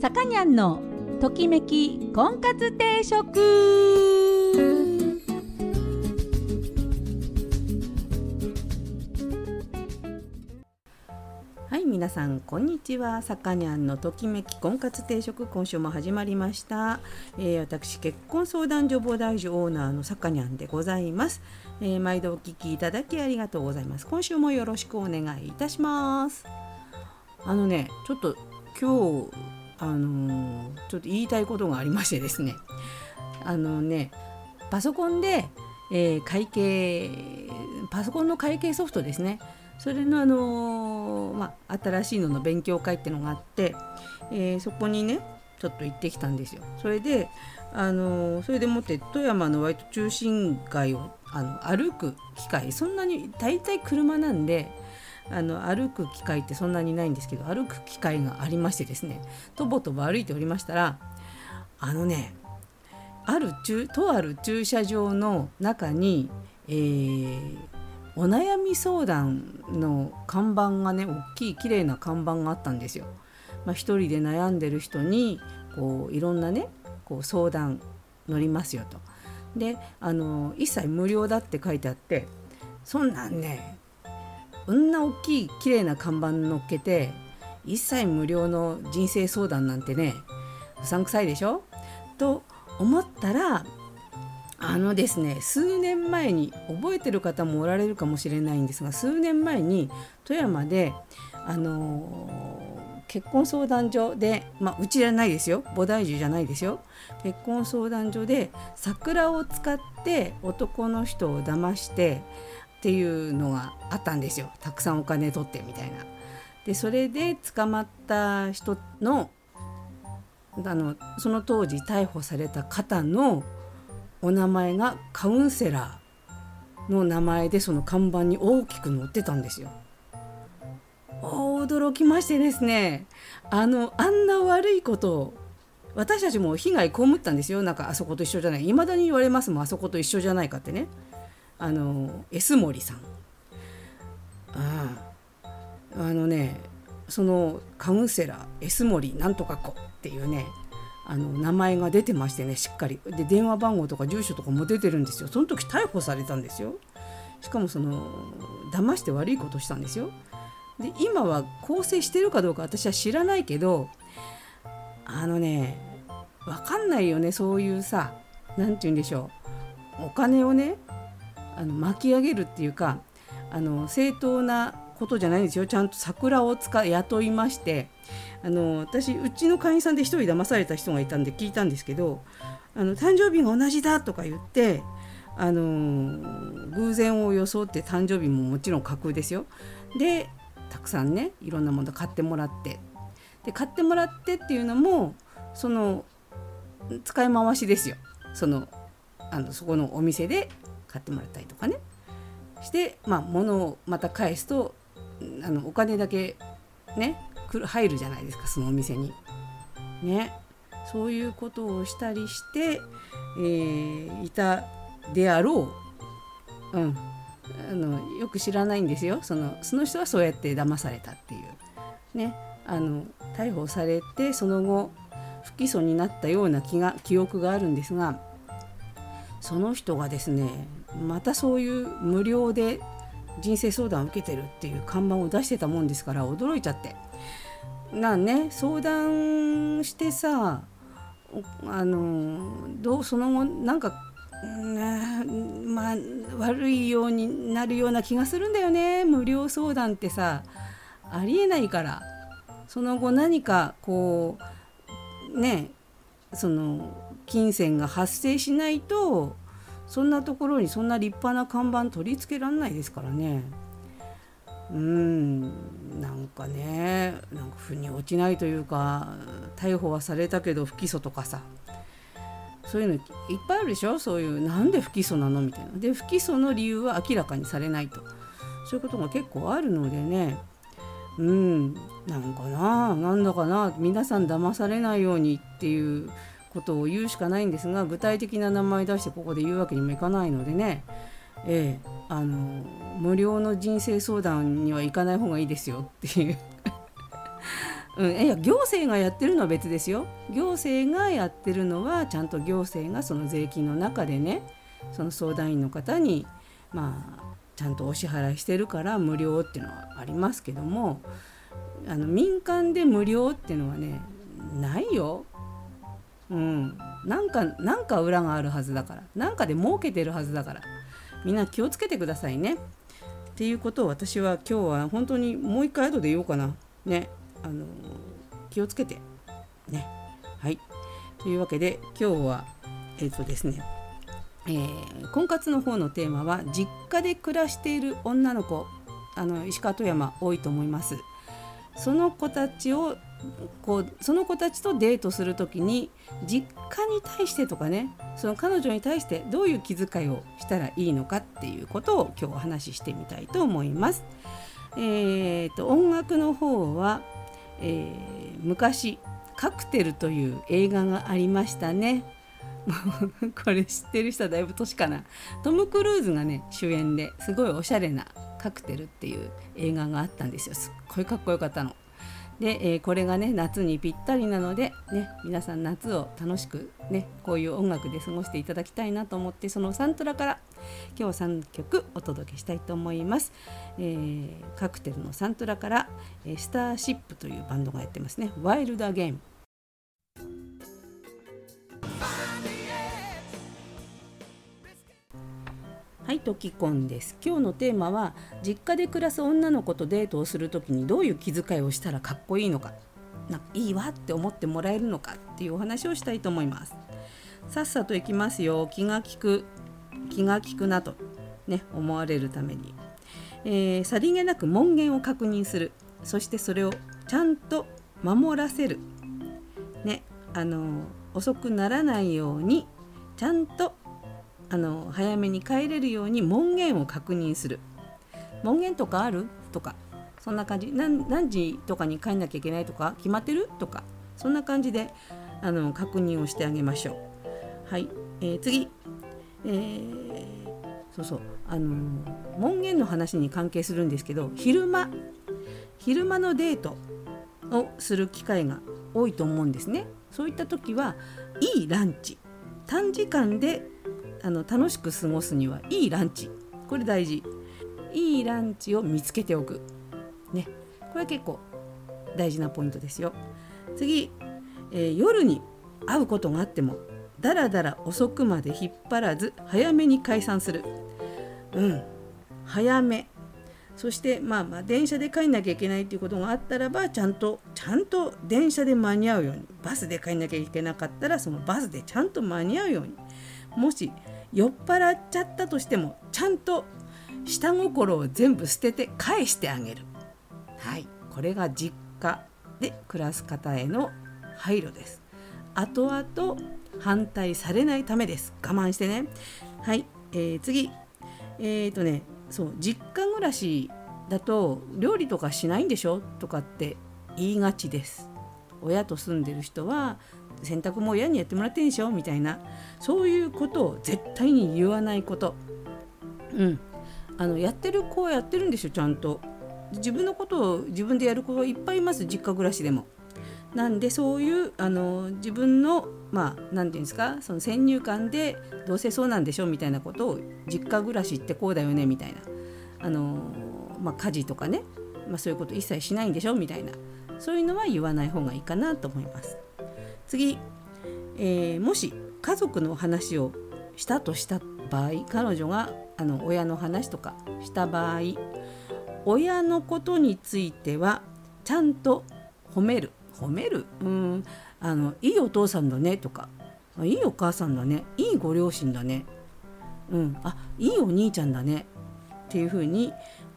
さかにゃんのときめき婚活定食。はい皆さんこんにちは。さかにゃんのときめき婚活定食今週も始まりました、えー私結婚相談所菩提樹オーナーのさかにゃんでございます、えー毎度お聞きいただきありがとうございます。今週もよろしくお願いいたします。あのねちょっと今日あのちょっと言いたいことがありましてですねあのねパソコンで、えー会計パソコンの会計ソフトですねそれの、あのまあ、新しいのの勉強会ってのがあって、えーそこにねちょっと行ってきたんですよ。それで、あのそれでもって富山の割と中心街をあの歩く機会そんなに大体車なんであの歩く機会ってそんなにないんですけど歩く機会がありましてですねとぼとぼ歩いておりましたらあのねある駐とある駐車場の中に、えーお悩み相談の看板がね大きい綺麗な看板があったんですよ。まあ、一人で悩んでる人にこういろんなねこう相談乗りますよと。であの一切無料だって書いてあってそんなんねこんな大きい綺麗な看板乗っけて一切無料の人生相談なんてねうさんくさいでしょ？と思ったらあのですね数年前に覚えてる方もおられるかもしれないんですが数年前に富山であのー結婚相談所で、まあ、うちじゃないですよ。菩提樹じゃないですよ。結婚相談所で桜を使って男の人を騙してっていうのがあったんですよ。たくさんお金取ってみたいな。でそれで捕まった人のあのその当時逮捕された方のお名前がカウンセラーの名前でその看板に大きく載ってたんですよ。驚きましてですね。あのあんな悪いことを私たちも被害被ったんですよ。なんかあそこと一緒じゃない。いまだに言われますもん。あそこと一緒じゃないかってね。あの S 森さん。あああのねそのカウンセラー S 森なんとか子っていうねあの名前が出てましてねしっかり。で電話番号とか住所とかも出てるんですよ。その時逮捕されたんですよ。しかもその騙して悪いことしたんですよ。で今は更生してるかどうか私は知らないけどあのね分かんないよねそういうさ何て言うんでしょう。お金をねあの巻き上げるっていうかあの正当なことじゃないんですよ。ちゃんと桜を使雇いましてあの私うちの会員さんで一人騙された人がいたんで聞いたんですけどあの誕生日が同じだとか言ってあの偶然を装って誕生日ももちろん架空ですよ。でたくさんねいろんなもの買ってもらってで買ってもらってっていうのもその使い回しですよ。そのあのそこのお店で買ってもらったりとかね。してまあ物をまた返すとあのお金だけね入るじゃないですかそのお店に。ね。そういうことをしたりして、えーいたであろう、うん、あのよく知らないんですよ。そのその人はそうやって騙されたっていう。ね。あの逮捕されてその後不起訴になったような気が記憶があるんですがその人がですねまたそういう無料で人生相談を受けてるっていう看板を出してたもんですから驚いちゃって。なあね相談してさあのどうその後なんかねまあ悪いようになるような気がするんだよね。無料相談ってさありえないから。その後何かこうねその金銭が発生しないとそんなところにそんな立派な看板取り付けられないですからね。うんなんかねなんか腑に落ちないというか逮捕はされたけど不起訴とかさ。そういうのいっぱいあるでしょ？そういうなんで不起訴なの？みたいな。で不起訴の理由は明らかにされないと。そういうことが結構あるのでね。うんなんかななんだかな皆さん騙されないようにっていうことを言うしかないんですが具体的な名前出してここで言うわけにもいかないのでね。ええあの無料の人生相談には行かない方がいいですよっていう。うん、いや行政がやってるのは別ですよ。行政がやってるのはちゃんと行政がその税金の中でねその相談員の方にまあちゃんとお支払いしてるから無料っていうのはありますけどもあの民間で無料っていうのはねないよ。うん、なんかなんか裏があるはずだから。なんかで儲けてるはずだから。みんな気をつけてくださいね。っていうことを私は今日は本当にもう一回後で言おうかな。ね。あの気をつけて。ね。はい。というわけで今日はえっ、とですねえー、婚活の方のテーマは実家で暮らしている女の子。あの石川富山多いと思います。その子たちをこうその子たちとデートする時に実家に対してとかねその彼女に対してどういう気遣いをしたらいいのかっていうことを今日お話ししてみたいと思います。えーと、音楽の方は、えー、昔「カクテル」という映画がありましたね。これ知ってる人はだいぶ年かなトム・クルーズがね主演ですごいおしゃれな「カクテル」っていう映画があったんですよすっごいかっこよかったの。で、えー、これがね夏にぴったりなので、ね、皆さん夏を楽しく、ね、こういう音楽で過ごしていただきたいなと思ってそのサントラから今日3曲お届けしたいと思います。えー、カクテルのサントラから、えー、スターシップというバンドがやってますね「ワイルド・アゲーム」。はい、トキコンです。今日のテーマは実家で暮らす女の子とデートをする時にどういう気遣いをしたらかっこいいのか、なんかいいわって思ってもらえるのかっていうお話をしたいと思います。さっさと行きますよ。気が利く気が利くなとね思われるために、えー、さりげなく門限を確認する。そしてそれをちゃんと守らせる。ね、あの遅くならないようにちゃんとあの早めに帰れるように門限を確認する。門限とかある？とか。そんな感じ。何時とかに帰んなきゃいけないとか決まってる？とか。そんな感じであの確認をしてあげましょう。はい、えー、次、えー、そうそう。あの門限の話に関係するんですけど昼間。昼間のデートをする機会が多いと思うんですね。そういった時はいいランチ。短時間であの楽しく過ごすにはいいランチ。これ大事。いいランチを見つけておく。ね。これは結構大事なポイントですよ。次、えー、夜に会うことがあってもだらだら遅くまで引っ張らず早めに解散する。うん。早め。そしてまあまあ電車で帰んなきゃいけないっていうことがあったらばちゃんとちゃんと電車で間に合うように。バスで帰んなきゃいけなかったらそのバスでちゃんと間に合うように。もし酔っ払っちゃったとしてもちゃんと下心を全部捨てて返してあげる。はい。これが実家で暮らす方への配慮です。後々反対されないためです。我慢してね。はい、えー、次。えっ、ー、とねそう実家暮らしだと料理とかしないんでしょ？とかって言いがちです。親と住んでる人は洗濯も親にやってもらってんでしょみたいなそういうことを絶対に言わないこと。うん。あのやってる子はやってるんでしょちゃんと。自分のことを自分でやる子がいっぱいいます実家暮らしでも。なんでそういうあの自分のまあ何て言うんですかその先入観でどうせそうなんでしょみたいなことを実家暮らしってこうだよねみたいな。あの、まあ、家事とかね、まあ、そういうこと一切しないんでしょみたいな。そういうのは言わない方がいいかなと思います。次、えー、もし家族の話をしたとした場合彼女があの親の話とかした場合親のことについてはちゃんと褒める。褒める？うん。あのいいお父さんだねとか。いいお母さんだね。いいご両親だね。うん。あいいお兄ちゃんだね。っていうふうに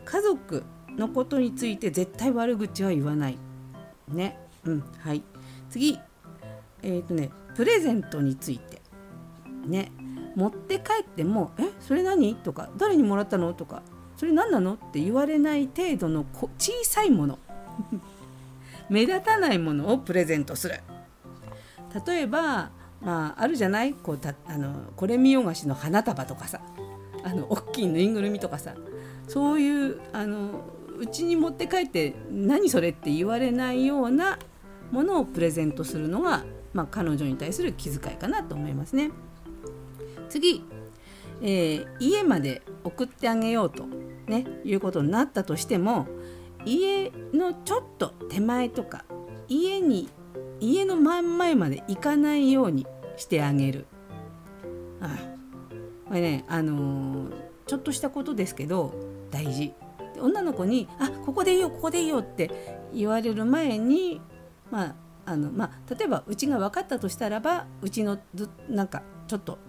家族のことについて絶対悪口は言わない。ね。うん。はい。次。えっ、ー、とねプレゼントについて。ね。持って帰っても「えそれ何?」とか「誰にもらったの?」とか「それ何なの?」って言われない程度の小さいもの。目立たないものをプレゼントする。例えばまああるじゃない？こうたあのこれ見よがしの花束とかさ。あの大きいぬいぐるみとかさ。そういうあのうちに持って帰って何それ？って言われないようなものをプレゼントするのが、まあ、彼女に対する気遣いかなと思いますね。次、えー、家まで送ってあげようと、ね、いうことになったとしても家のちょっと手前とか家に家の真ん前まで行かないようにしてあげる。あこれね、あのー、ちょっとしたことですけど大事。女の子に「あここでいいよここでいいよ」って言われる前にまああのまあ、例えばうちが分かったとしたらばうちのなんかちょっと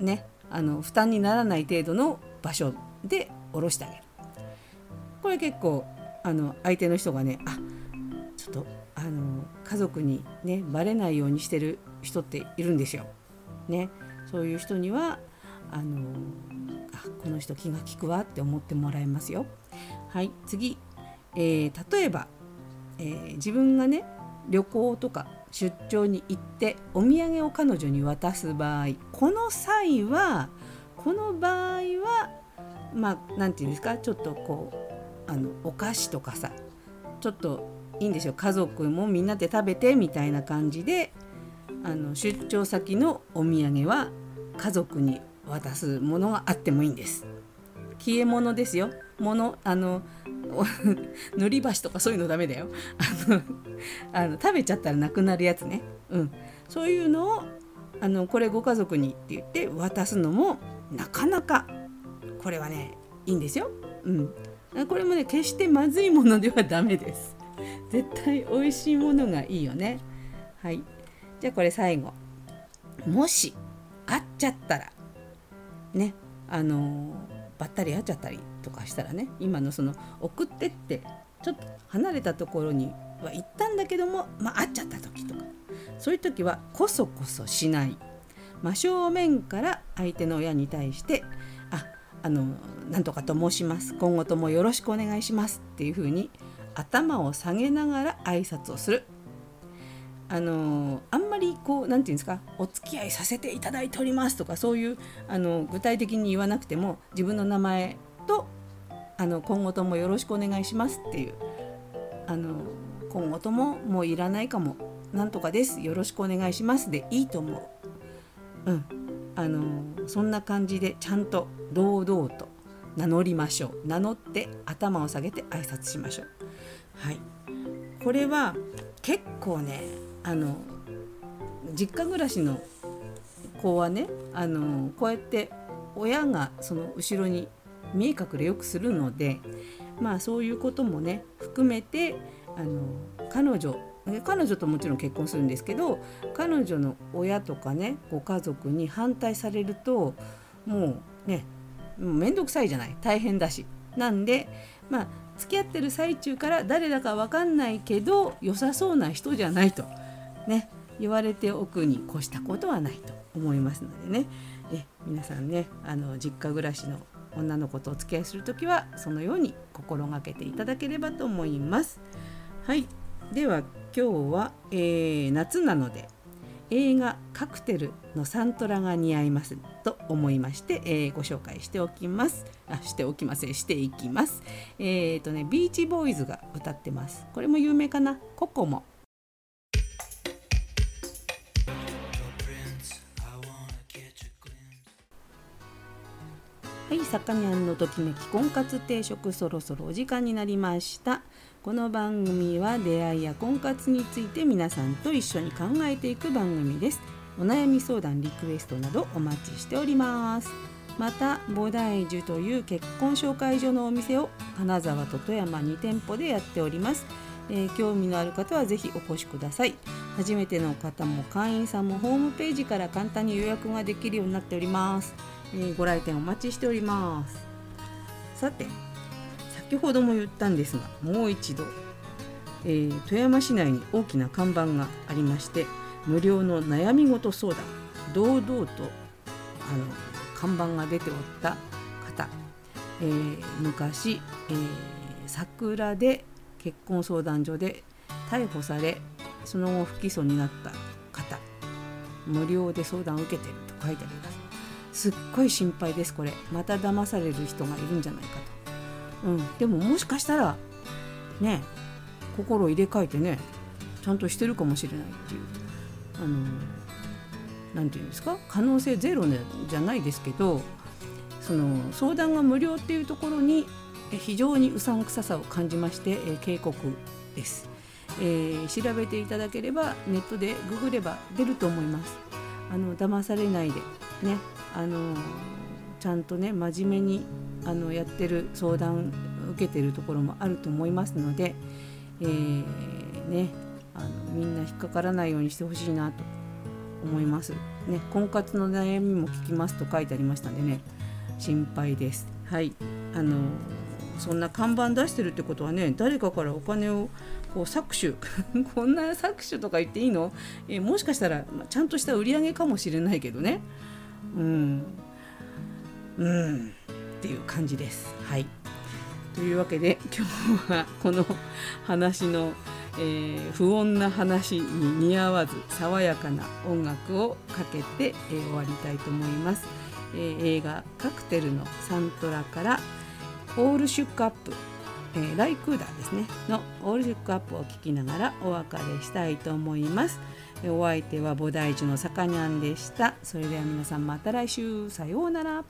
ねあの負担にならない程度の場所で下ろしてあげるこれ結構あの相手の人がねあちょっとあの家族にねバレないようにしてる人っているんですよ。ね、そういう人にはあのあこの人気が利くわって思ってもらえますよ。はい次、えー、例えば、えー、自分がね旅行とか出張に行ってお土産を彼女に渡す場合この際はこの場合はまあ何て言うんですかちょっとこうあのお菓子とかさちょっといいんですよ家族もみんなで食べてみたいな感じであの出張先のお土産は家族に渡すものがあってもいいんです。消え物ですよ。物あの塗り箸とかそういうのダメだよ。あのあの食べちゃったらなくなるやつね、うん、そういうのをあのこれご家族にって言って渡すのもなかなかこれはねいいんですよ、うん、これもね決してまずいものではダメです。絶対美味しいものがいいよね。はい。じゃあこれ最後。もし会っちゃったらねあのばったり会っちゃったりとかしたらね今のその送ってってちょっと離れたところには行ったんだけども、まあ、会っちゃった時とか。そういう時はこそこそしない。真正面から相手の親に対して「ああのなんとかと申します。今後ともよろしくお願いします」っていうふうに頭を下げながら挨拶をする。あのあんまりこう何て言うんですかお付き合いさせていただいておりますとかそういうあの具体的に言わなくても自分の名前とあの今後ともよろしくお願いしますっていうあの今後とももういらないかもなんとかですよろしくお願いしますでいいと思う。うん、あのそんな感じでちゃんと堂々と名乗りましょう名乗って頭を下げて挨拶しましょう。はい、これは結構ねあの実家暮らしの子はねあのこうやって親がその後ろに見え隠れよくするのでまあそういうこともね含めてあの彼女彼女ともちろん結婚するんですけど彼女の親とかねご家族に反対されるともうね面倒くさいじゃない大変だし。なんでまあ付き合ってる最中から誰だか分かんないけど良さそうな人じゃないとね言われておくに越したことはないと思いますのでね。え皆さんねあの実家暮らしの女の子とお付き合いする時はそのように心がけていただければと思います。はい。では今日は、えー、夏なので映画「カクテル」のサントラが似合いますと思いまして、えー、ご紹介しておきます。あしておきません。していきます。えっ、ー、とねビーチボーイズが歌ってます。これも有名かな？ココモ。はい、さかにゃんのときめき婚活定食そろそろお時間になりました。この番組は出会いや婚活について皆さんと一緒に考えていく番組です。お悩み相談リクエストなどお待ちしております。また菩提樹という結婚紹介所のお店を金沢と富山2店舗でやっております、えー、興味のある方はぜひお越しください。初めての方も会員さんもホームページから簡単に予約ができるようになっております。えー、ご来店お待ちしております。さて先ほども言ったんですがもう一度、えー、富山市内に大きな看板がありまして無料の悩み事相談堂々とあの看板が出ておった方、えー、昔、えー、桜で結婚相談所で逮捕されその後不起訴になった方無料で相談を受けてると書いてあります。すっごい心配ですこれ。また騙される人がいるんじゃないかと、うん、でももしかしたらね心を入れ替えてねちゃんとしてるかもしれないっていう。あのなんていうんですか？可能性ゼロ、ね、じゃないですけどその相談が無料っていうところに非常にうさんくささを感じまして、えー、警告です、えー、調べていただければネットでググれば出ると思いますあの騙されないでねあのちゃんとね真面目にあのやってる相談受けてるところもあると思いますので、えー、ねあのみんな引っかからないようにしてほしいなと思います。ね、婚活の悩みも聞きますと書いてありましたんでね心配です。はいあのそんな看板出してるってことはね誰かからお金をこう搾取。こんな搾取とか言っていいの、えもしかしたらちゃんとした売り上げかもしれないけどね。うん。うん。っていう感じです。はい。というわけで今日はこの話の、えー、不穏な話に似合わず爽やかな音楽をかけて、えー、終わりたいと思います、えー、映画「カクテル」のサントラから「オールシュックアップ」えー、ライクーダーですねの「オールシュックアップ」を聴きながらお別れしたいと思います。えお相手は菩提樹のさかにゃんでした。それでは皆さんまた来週。さようなら。